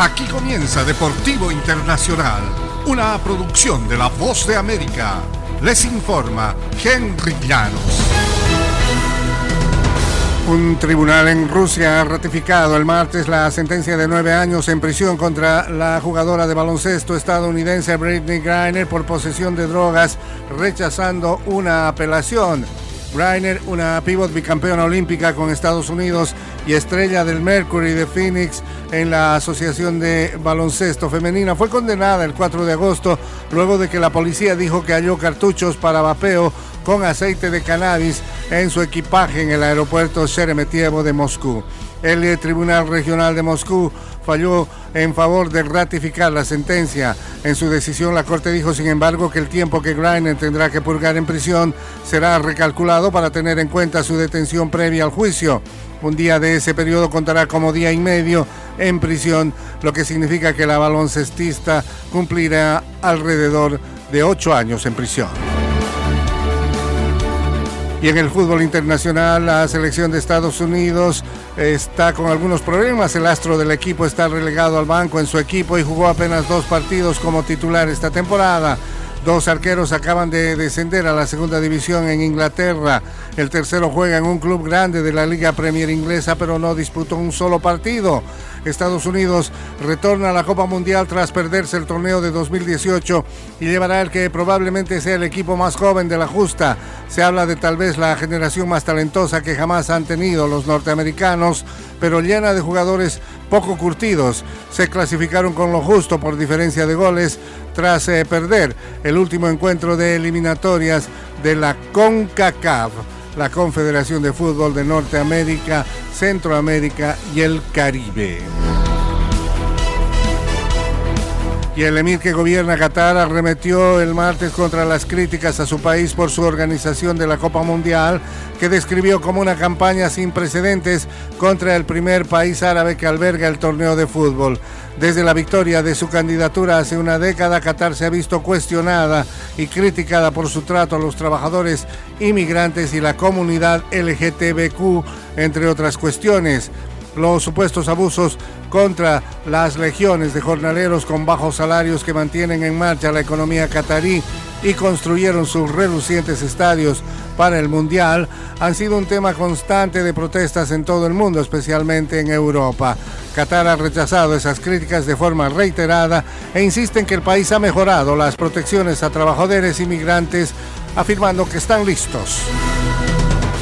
Aquí comienza Deportivo Internacional, una producción de La Voz de América. Les informa Henry Llanos. Un tribunal en Rusia ha ratificado el martes la sentencia de nueve años en prisión contra la jugadora de baloncesto estadounidense Britney Griner por posesión de drogas, rechazando una apelación. Griner, una pivot bicampeona olímpica con Estados Unidos y estrella del Mercury de Phoenix en la Asociación de Baloncesto Femenina, fue condenada el 4 de agosto luego de que la policía dijo que halló cartuchos para vapeo con aceite de cannabis en su equipaje en el aeropuerto Sheremetyevo de Moscú. El Tribunal Regional de Moscú falló en favor de ratificar la sentencia. En su decisión, la Corte dijo, sin embargo, que el tiempo que Greiner tendrá que purgar en prisión será recalculado para tener en cuenta su detención previa al juicio. Un día de ese periodo contará como día y medio en prisión, lo que significa que la baloncestista cumplirá alrededor de ocho años en prisión. Y en el fútbol internacional, la selección de Estados Unidos está con algunos problemas. El astro del equipo está relegado al banco en su equipo y jugó apenas dos partidos como titular esta temporada. Dos arqueros acaban de descender a la segunda división en Inglaterra. El tercero juega en un club grande de la Liga Premier Inglesa, pero no disputó un solo partido. Estados Unidos retorna a la Copa Mundial tras perderse el torneo de 2018 y llevará el que probablemente sea el equipo más joven de la justa. Se habla de tal vez la generación más talentosa que jamás han tenido los norteamericanos, pero llena de jugadores poco curtidos. Se clasificaron con lo justo por diferencia de goles tras eh, perder el último encuentro de eliminatorias de la CONCACAF, la Confederación de Fútbol de Norteamérica, Centroamérica y el Caribe. Y el emir que gobierna Qatar arremetió el martes contra las críticas a su país por su organización de la Copa Mundial, que describió como una campaña sin precedentes contra el primer país árabe que alberga el torneo de fútbol. Desde la victoria de su candidatura hace una década, Qatar se ha visto cuestionada y criticada por su trato a los trabajadores inmigrantes y la comunidad LGTBQ, entre otras cuestiones los supuestos abusos contra las legiones de jornaleros con bajos salarios que mantienen en marcha la economía catarí y construyeron sus relucientes estadios para el Mundial, han sido un tema constante de protestas en todo el mundo, especialmente en Europa. Qatar ha rechazado esas críticas de forma reiterada e insiste en que el país ha mejorado las protecciones a trabajadores inmigrantes, afirmando que están listos.